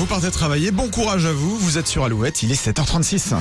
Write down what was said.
vous partez travailler. Bon courage à vous. Vous êtes sur Alouette. Il est 7h36.